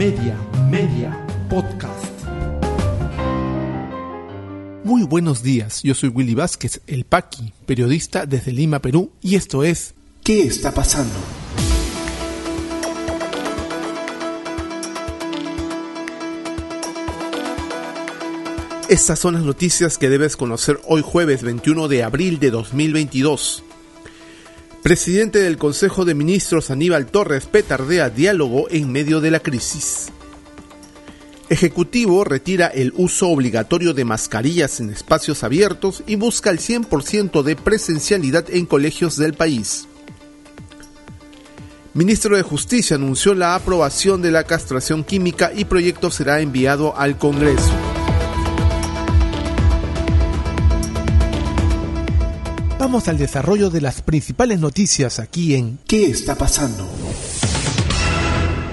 Media, Media, Podcast. Muy buenos días, yo soy Willy Vázquez, el Paqui, periodista desde Lima, Perú, y esto es ¿Qué está pasando? Estas son las noticias que debes conocer hoy jueves 21 de abril de 2022. Presidente del Consejo de Ministros Aníbal Torres petardea diálogo en medio de la crisis. Ejecutivo retira el uso obligatorio de mascarillas en espacios abiertos y busca el 100% de presencialidad en colegios del país. Ministro de Justicia anunció la aprobación de la castración química y proyecto será enviado al Congreso. Vamos al desarrollo de las principales noticias aquí en ¿Qué está pasando?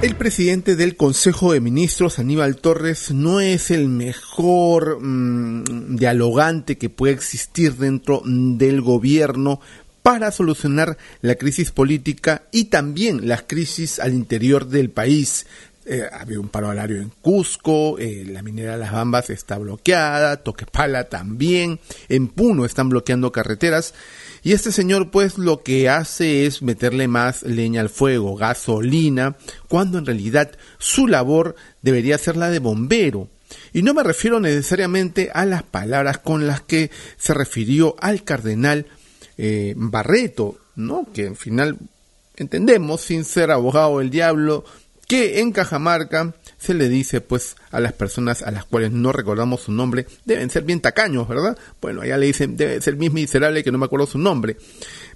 El presidente del Consejo de Ministros, Aníbal Torres, no es el mejor mmm, dialogante que puede existir dentro del gobierno para solucionar la crisis política y también las crisis al interior del país. Eh, había un paro alario en Cusco, eh, la minera Las Bambas está bloqueada, Toquepala también, en Puno están bloqueando carreteras. Y este señor pues lo que hace es meterle más leña al fuego, gasolina, cuando en realidad su labor debería ser la de bombero. Y no me refiero necesariamente a las palabras con las que se refirió al cardenal eh, Barreto, ¿no? Que al final entendemos, sin ser abogado del diablo, que en Cajamarca se le dice pues a las personas a las cuales no recordamos su nombre, deben ser bien tacaños, ¿verdad? Bueno, allá le dicen, debe ser bien miserable que no me acuerdo su nombre.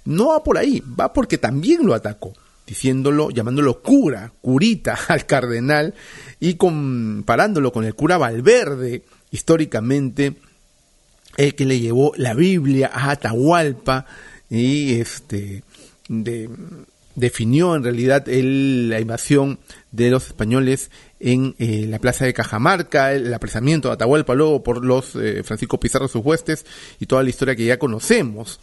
No va por ahí, va porque también lo atacó, diciéndolo, llamándolo cura, curita al cardenal y comparándolo con el cura Valverde, históricamente el que le llevó la Biblia a Atahualpa y este de definió en realidad el, la invasión de los españoles en eh, la plaza de Cajamarca, el apresamiento de Atahualpa luego por los eh, Francisco Pizarro sus huestes y toda la historia que ya conocemos.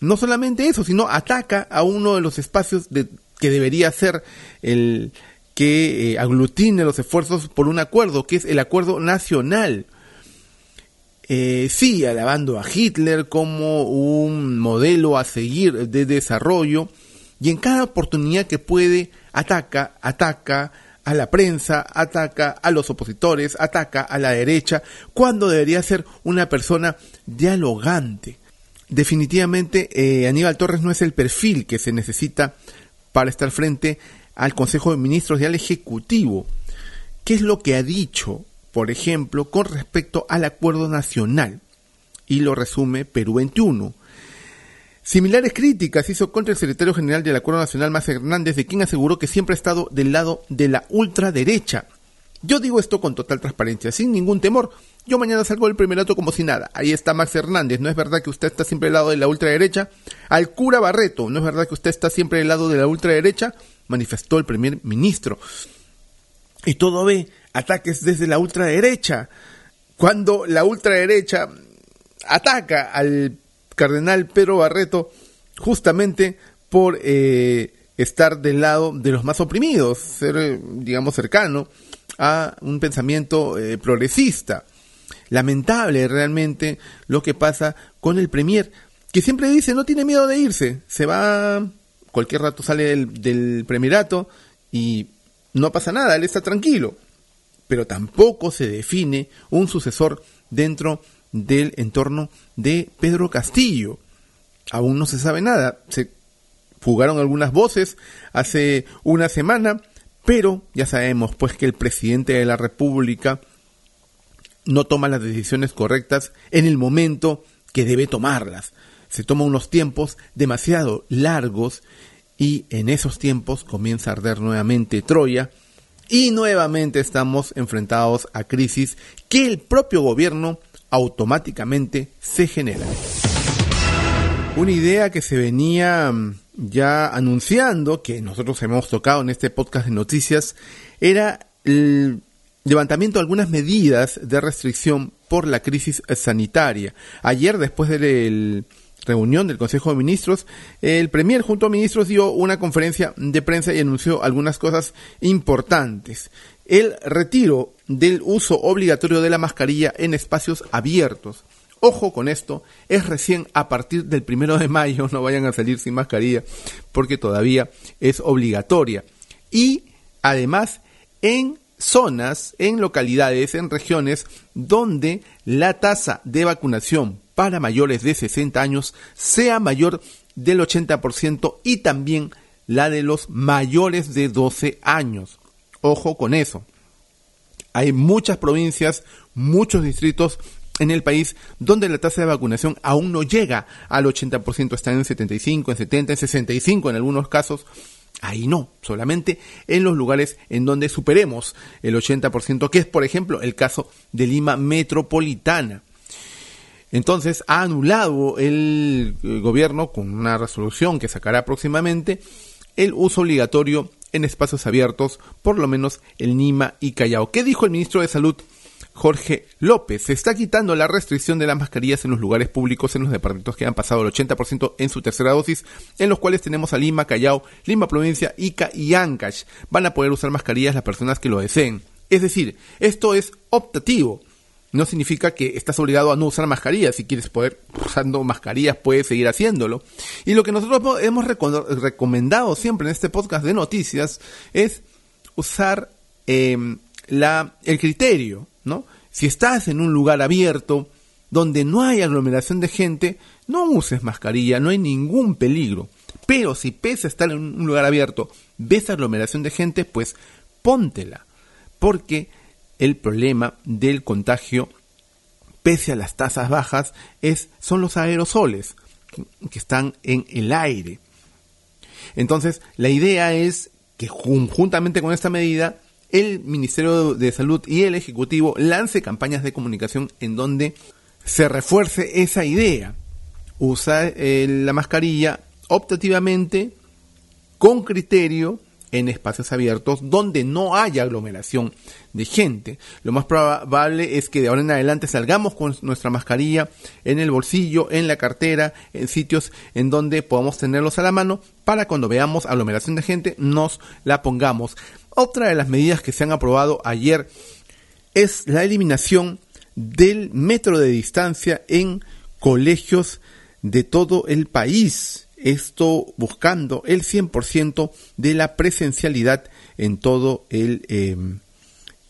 No solamente eso, sino ataca a uno de los espacios de, que debería ser el que eh, aglutine los esfuerzos por un acuerdo, que es el acuerdo nacional. Eh, sí, alabando a Hitler como un modelo a seguir de desarrollo, y en cada oportunidad que puede ataca, ataca a la prensa, ataca a los opositores, ataca a la derecha, cuando debería ser una persona dialogante. Definitivamente eh, Aníbal Torres no es el perfil que se necesita para estar frente al Consejo de Ministros y al Ejecutivo. ¿Qué es lo que ha dicho, por ejemplo, con respecto al acuerdo nacional? Y lo resume Perú 21 Similares críticas hizo contra el secretario general del Acuerdo Nacional, Más Hernández, de quien aseguró que siempre ha estado del lado de la ultraderecha. Yo digo esto con total transparencia, sin ningún temor. Yo mañana salgo del primerato como si nada. Ahí está Max Hernández. ¿No es verdad que usted está siempre del lado de la ultraderecha? Al cura Barreto. ¿No es verdad que usted está siempre del lado de la ultraderecha? Manifestó el primer ministro. Y todo ve ataques desde la ultraderecha. Cuando la ultraderecha ataca al cardenal Pedro Barreto justamente por eh, estar del lado de los más oprimidos, ser, eh, digamos, cercano a un pensamiento eh, progresista. Lamentable realmente lo que pasa con el Premier, que siempre dice no tiene miedo de irse, se va, cualquier rato sale del, del Premierato y no pasa nada, él está tranquilo, pero tampoco se define un sucesor dentro del entorno de Pedro Castillo. Aún no se sabe nada. Se fugaron algunas voces hace una semana, pero ya sabemos pues que el presidente de la República no toma las decisiones correctas en el momento que debe tomarlas. Se toma unos tiempos demasiado largos y en esos tiempos comienza a arder nuevamente Troya y nuevamente estamos enfrentados a crisis que el propio gobierno automáticamente se genera. Una idea que se venía mm, ya anunciando, que nosotros hemos tocado en este podcast de noticias, era el levantamiento de algunas medidas de restricción por la crisis sanitaria. Ayer, después del reunión del Consejo de Ministros, el Premier junto a ministros dio una conferencia de prensa y anunció algunas cosas importantes. El retiro del uso obligatorio de la mascarilla en espacios abiertos. Ojo con esto, es recién a partir del primero de mayo, no vayan a salir sin mascarilla, porque todavía es obligatoria. Y además, en zonas, en localidades, en regiones donde la tasa de vacunación para mayores de 60 años sea mayor del 80% y también la de los mayores de 12 años. Ojo con eso. Hay muchas provincias, muchos distritos en el país donde la tasa de vacunación aún no llega al 80%, está en 75, en 70, en 65 en algunos casos. Ahí no, solamente en los lugares en donde superemos el 80%, que es por ejemplo el caso de Lima Metropolitana. Entonces ha anulado el gobierno con una resolución que sacará próximamente el uso obligatorio en espacios abiertos, por lo menos en Lima y Callao. ¿Qué dijo el ministro de Salud? Jorge López. Se está quitando la restricción de las mascarillas en los lugares públicos en los departamentos que han pasado el 80% en su tercera dosis, en los cuales tenemos a Lima, Callao, Lima Provincia, Ica y Ancash. Van a poder usar mascarillas las personas que lo deseen. Es decir, esto es optativo no significa que estás obligado a no usar mascarillas. Si quieres poder usando mascarillas, puedes seguir haciéndolo. Y lo que nosotros hemos recomendado siempre en este podcast de noticias es usar em, la, el criterio, ¿no? Si estás en un lugar abierto, donde no hay aglomeración de gente, no uses mascarilla, no hay ningún peligro. Pero si pese a estar en un lugar abierto, ves aglomeración de gente, pues póntela. Porque el problema del contagio, pese a las tasas bajas, es, son los aerosoles que están en el aire. Entonces, la idea es que juntamente con esta medida, el Ministerio de Salud y el Ejecutivo lance campañas de comunicación en donde se refuerce esa idea. Usar eh, la mascarilla optativamente, con criterio, en espacios abiertos donde no haya aglomeración de gente. Lo más probable es que de ahora en adelante salgamos con nuestra mascarilla en el bolsillo, en la cartera, en sitios en donde podamos tenerlos a la mano para cuando veamos aglomeración de gente nos la pongamos. Otra de las medidas que se han aprobado ayer es la eliminación del metro de distancia en colegios de todo el país esto buscando el 100% de la presencialidad en todo el em,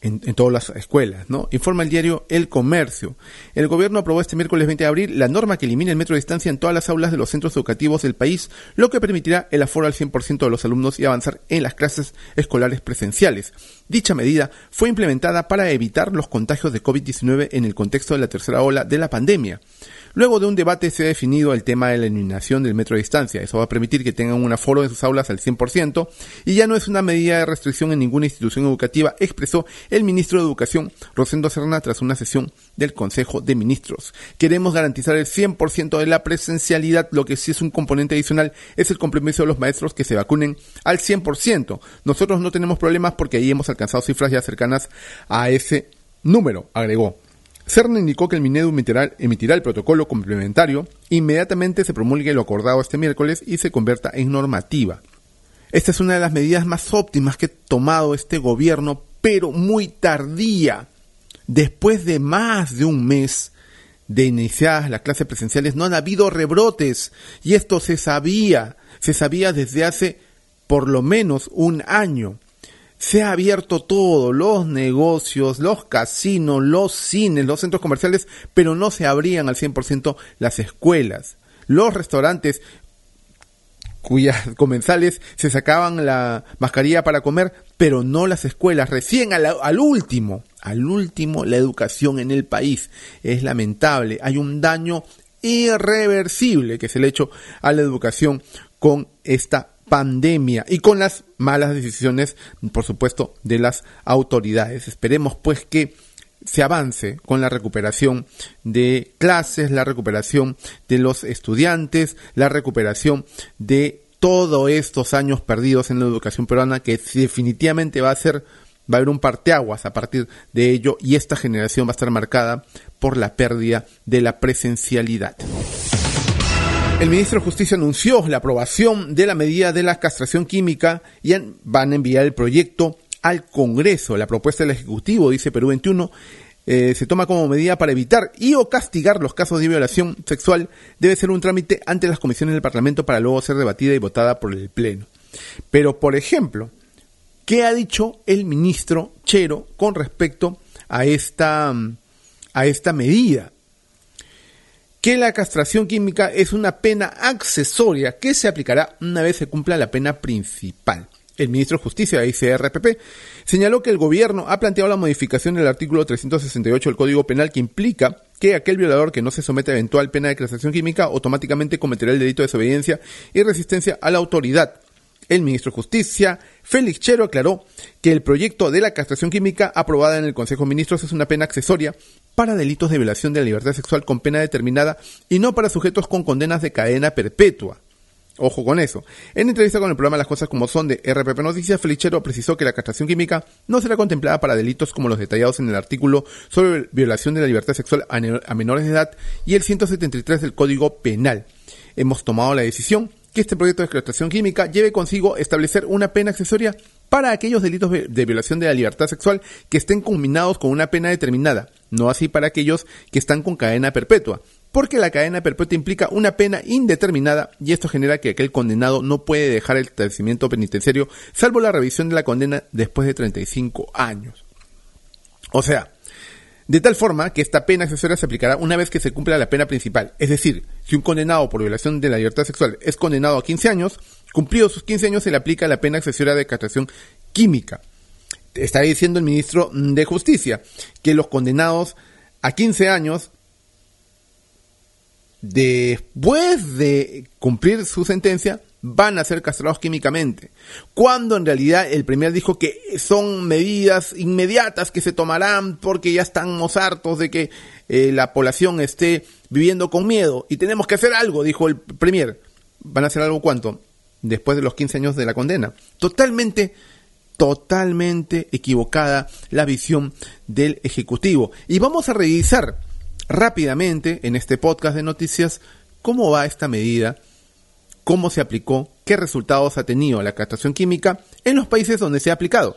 en, todas las escuelas, ¿no? Informa el diario El Comercio. El gobierno aprobó este miércoles 20 de abril la norma que elimina el metro de distancia en todas las aulas de los centros educativos del país, lo que permitirá el aforo al 100% de los alumnos y avanzar en las clases escolares presenciales. Dicha medida fue implementada para evitar los contagios de COVID-19 en el contexto de la tercera ola de la pandemia. Luego de un debate se ha definido el tema de la eliminación del metro de distancia. Eso va a permitir que tengan un aforo en sus aulas al 100% y ya no es una medida de restricción en ninguna institución educativa, expresó el ministro de Educación, Rosendo Serna, tras una sesión del Consejo de Ministros. Queremos garantizar el 100% de la presencialidad, lo que sí es un componente adicional es el compromiso de los maestros que se vacunen al 100%. Nosotros no tenemos problemas porque ahí hemos alcanzado cifras ya cercanas a ese número, agregó. CERN indicó que el Minedu emitirá, el protocolo complementario, inmediatamente se promulgue lo acordado este miércoles y se convierta en normativa. Esta es una de las medidas más óptimas que ha tomado este gobierno, pero muy tardía. Después de más de un mes de iniciadas las clases presenciales, no han habido rebrotes. Y esto se sabía, se sabía desde hace por lo menos un año se ha abierto todo, los negocios, los casinos, los cines, los centros comerciales, pero no se abrían al 100% las escuelas. Los restaurantes cuyas comensales se sacaban la mascarilla para comer, pero no las escuelas. Recién al, al, último, al último, la educación en el país. Es lamentable. Hay un daño irreversible que se le ha hecho a la educación con esta pandemia y con las malas decisiones, por supuesto, de las autoridades. Esperemos pues que se avance con la recuperación de clases, la recuperación de los estudiantes, la recuperación de todos estos años perdidos en la educación peruana que definitivamente va a ser va a haber un parteaguas a partir de ello y esta generación va a estar marcada por la pérdida de la presencialidad. El ministro de Justicia anunció la aprobación de la medida de la castración química y van a enviar el proyecto al Congreso. La propuesta del Ejecutivo, dice Perú 21, eh, se toma como medida para evitar y o castigar los casos de violación sexual. Debe ser un trámite ante las comisiones del Parlamento para luego ser debatida y votada por el Pleno. Pero, por ejemplo, ¿qué ha dicho el ministro Chero con respecto a esta, a esta medida? Que la castración química es una pena accesoria que se aplicará una vez se cumpla la pena principal. El ministro de Justicia ICRPP señaló que el gobierno ha planteado la modificación del artículo 368 del Código Penal que implica que aquel violador que no se somete a eventual pena de castración química automáticamente cometerá el delito de desobediencia y resistencia a la autoridad. El ministro de Justicia, Félix Chero, aclaró que el proyecto de la castración química aprobada en el Consejo de Ministros es una pena accesoria para delitos de violación de la libertad sexual con pena determinada y no para sujetos con condenas de cadena perpetua. Ojo con eso. En entrevista con el programa Las Cosas como Son de RPP Noticias, Felichero precisó que la castración química no será contemplada para delitos como los detallados en el artículo sobre violación de la libertad sexual a menores de edad y el 173 del Código Penal. Hemos tomado la decisión que este proyecto de castración química lleve consigo establecer una pena accesoria para aquellos delitos de violación de la libertad sexual que estén combinados con una pena determinada, no así para aquellos que están con cadena perpetua, porque la cadena perpetua implica una pena indeterminada y esto genera que aquel condenado no puede dejar el establecimiento penitenciario salvo la revisión de la condena después de 35 años. O sea, de tal forma que esta pena accesoria se aplicará una vez que se cumpla la pena principal. Es decir, si un condenado por violación de la libertad sexual es condenado a 15 años, cumplidos sus 15 años se le aplica la pena accesoria de castración química. Está diciendo el ministro de Justicia que los condenados a 15 años después de cumplir su sentencia van a ser castrados químicamente. Cuando en realidad el primer dijo que son medidas inmediatas que se tomarán porque ya estamos hartos de que eh, la población esté viviendo con miedo y tenemos que hacer algo, dijo el premier. ¿Van a hacer algo cuánto? Después de los 15 años de la condena. Totalmente, totalmente equivocada la visión del Ejecutivo. Y vamos a revisar rápidamente en este podcast de noticias cómo va esta medida cómo se aplicó, qué resultados ha tenido la castración química en los países donde se ha aplicado.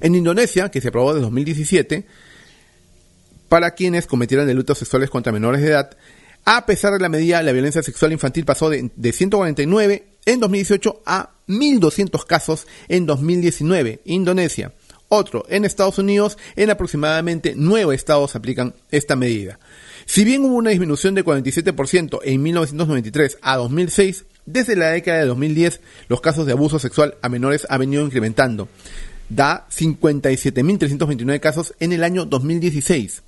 En Indonesia, que se aprobó desde 2017, para quienes cometieran delitos sexuales contra menores de edad, a pesar de la medida, la violencia sexual infantil pasó de, 149 en 2018 a 1.200 casos en 2019. Indonesia. Otro, en Estados Unidos, en aproximadamente nueve estados aplican esta medida. Si bien hubo una disminución de 47% en 1993 a 2006, desde la década de 2010 los casos de abuso sexual a menores han venido incrementando. Da 57.329 casos en el año 2016.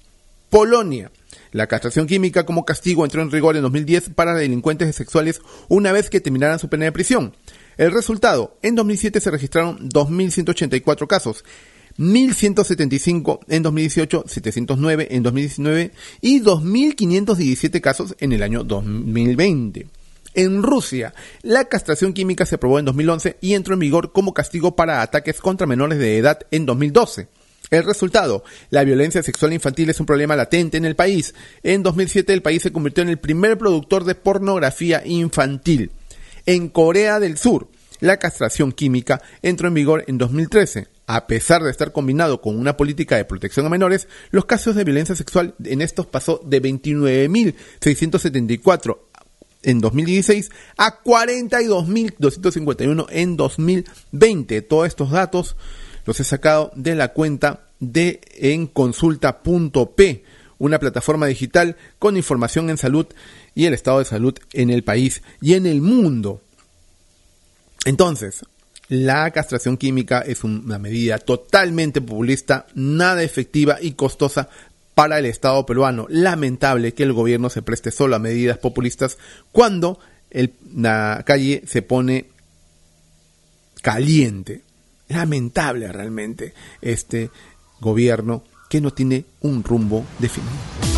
Polonia. La castración química como castigo entró en rigor en 2010 para delincuentes sexuales una vez que terminaran su pena de prisión. El resultado, en 2007 se registraron 2.184 casos, 1.175 en 2018, 709 en 2019 y 2.517 casos en el año 2020. En Rusia, la castración química se aprobó en 2011 y entró en vigor como castigo para ataques contra menores de edad en 2012. El resultado, la violencia sexual infantil es un problema latente en el país. En 2007 el país se convirtió en el primer productor de pornografía infantil. En Corea del Sur, la castración química entró en vigor en 2013. A pesar de estar combinado con una política de protección a menores, los casos de violencia sexual en estos pasó de 29.674 en 2016 a 42.251 en 2020. Todos estos datos los he sacado de la cuenta de enconsulta.p, una plataforma digital con información en salud y el estado de salud en el país y en el mundo. Entonces, la castración química es una medida totalmente populista, nada efectiva y costosa para el Estado peruano. Lamentable que el gobierno se preste solo a medidas populistas cuando la calle se pone caliente. Lamentable realmente este gobierno que no tiene un rumbo definido.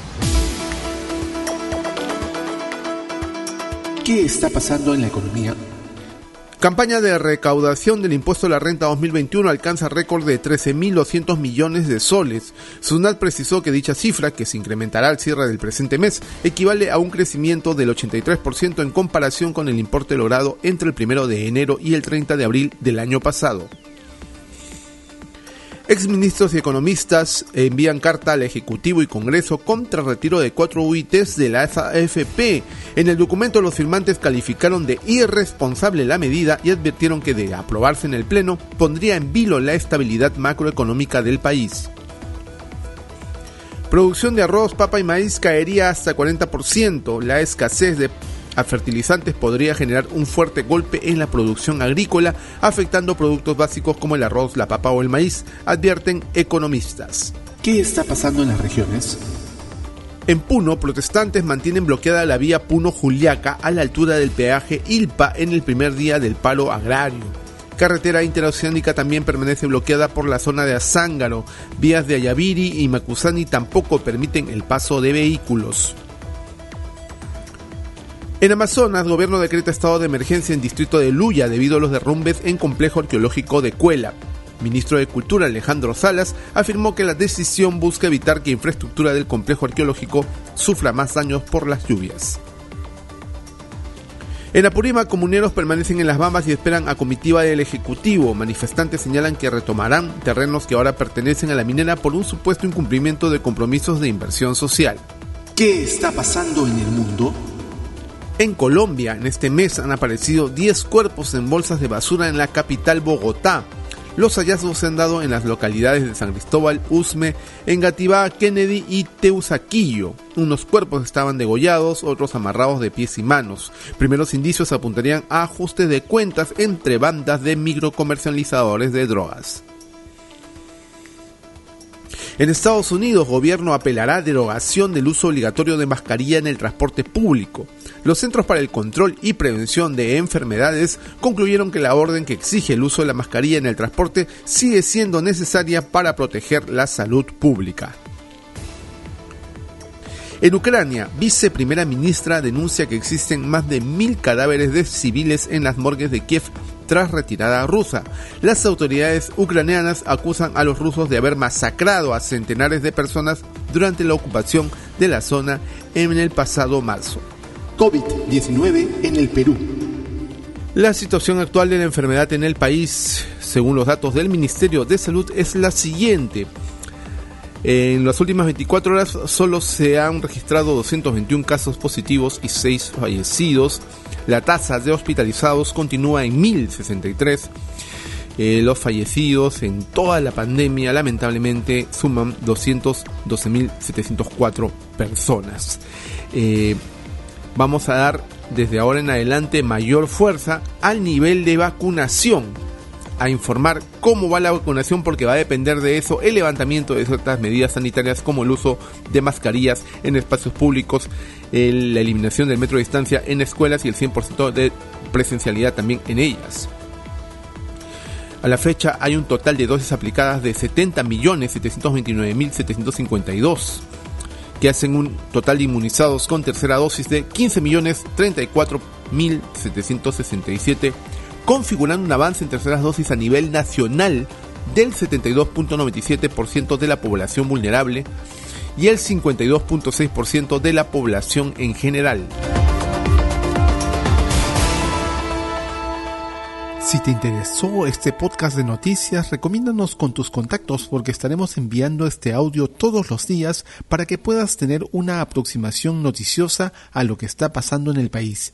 ¿Qué está pasando en la economía? Campaña de recaudación del impuesto a la renta 2021 alcanza récord de 13.200 millones de soles. Sunat precisó que dicha cifra, que se incrementará al cierre del presente mes, equivale a un crecimiento del 83% en comparación con el importe logrado entre el 1 de enero y el 30 de abril del año pasado. Exministros y economistas envían carta al Ejecutivo y Congreso contra retiro de cuatro UITs de la AFP. En el documento los firmantes calificaron de irresponsable la medida y advirtieron que de aprobarse en el Pleno pondría en vilo la estabilidad macroeconómica del país. Producción de arroz, papa y maíz caería hasta 40%. La escasez de a fertilizantes podría generar un fuerte golpe en la producción agrícola, afectando productos básicos como el arroz, la papa o el maíz, advierten economistas. ¿Qué está pasando en las regiones? En Puno, protestantes mantienen bloqueada la vía Puno-Juliaca a la altura del peaje Ilpa en el primer día del paro agrario. Carretera interoceánica también permanece bloqueada por la zona de Azángaro. Vías de Ayaviri y Macusani tampoco permiten el paso de vehículos. En Amazonas, gobierno decreta estado de emergencia en distrito de Luya debido a los derrumbes en complejo arqueológico de Cuela. Ministro de Cultura Alejandro Salas afirmó que la decisión busca evitar que infraestructura del complejo arqueológico sufra más daños por las lluvias. En Apurímac, comuneros permanecen en las Bambas y esperan a comitiva del Ejecutivo. Manifestantes señalan que retomarán terrenos que ahora pertenecen a la minera por un supuesto incumplimiento de compromisos de inversión social. ¿Qué está pasando en el mundo? En Colombia, en este mes han aparecido 10 cuerpos en bolsas de basura en la capital Bogotá. Los hallazgos se han dado en las localidades de San Cristóbal, Usme, Engativá, Kennedy y Teusaquillo. Unos cuerpos estaban degollados, otros amarrados de pies y manos. Primeros indicios apuntarían a ajustes de cuentas entre bandas de microcomercializadores de drogas. En Estados Unidos, gobierno apelará a derogación del uso obligatorio de mascarilla en el transporte público. Los Centros para el Control y Prevención de Enfermedades concluyeron que la orden que exige el uso de la mascarilla en el transporte sigue siendo necesaria para proteger la salud pública. En Ucrania, viceprimera ministra denuncia que existen más de mil cadáveres de civiles en las morgues de Kiev tras retirada rusa. Las autoridades ucranianas acusan a los rusos de haber masacrado a centenares de personas durante la ocupación de la zona en el pasado marzo. COVID-19 en el Perú. La situación actual de la enfermedad en el país, según los datos del Ministerio de Salud, es la siguiente. En las últimas 24 horas solo se han registrado 221 casos positivos y 6 fallecidos. La tasa de hospitalizados continúa en 1063. Eh, los fallecidos en toda la pandemia lamentablemente suman 212.704 personas. Eh, vamos a dar desde ahora en adelante mayor fuerza al nivel de vacunación, a informar cómo va la vacunación porque va a depender de eso el levantamiento de ciertas medidas sanitarias como el uso de mascarillas en espacios públicos, la eliminación del metro de distancia en escuelas y el 100% de presencialidad también en ellas. A la fecha hay un total de dosis aplicadas de 70.729.752 que hacen un total de inmunizados con tercera dosis de 15.034.767, configurando un avance en terceras dosis a nivel nacional del 72.97% de la población vulnerable y el 52.6% de la población en general. Si te interesó este podcast de noticias, recomiéndanos con tus contactos porque estaremos enviando este audio todos los días para que puedas tener una aproximación noticiosa a lo que está pasando en el país.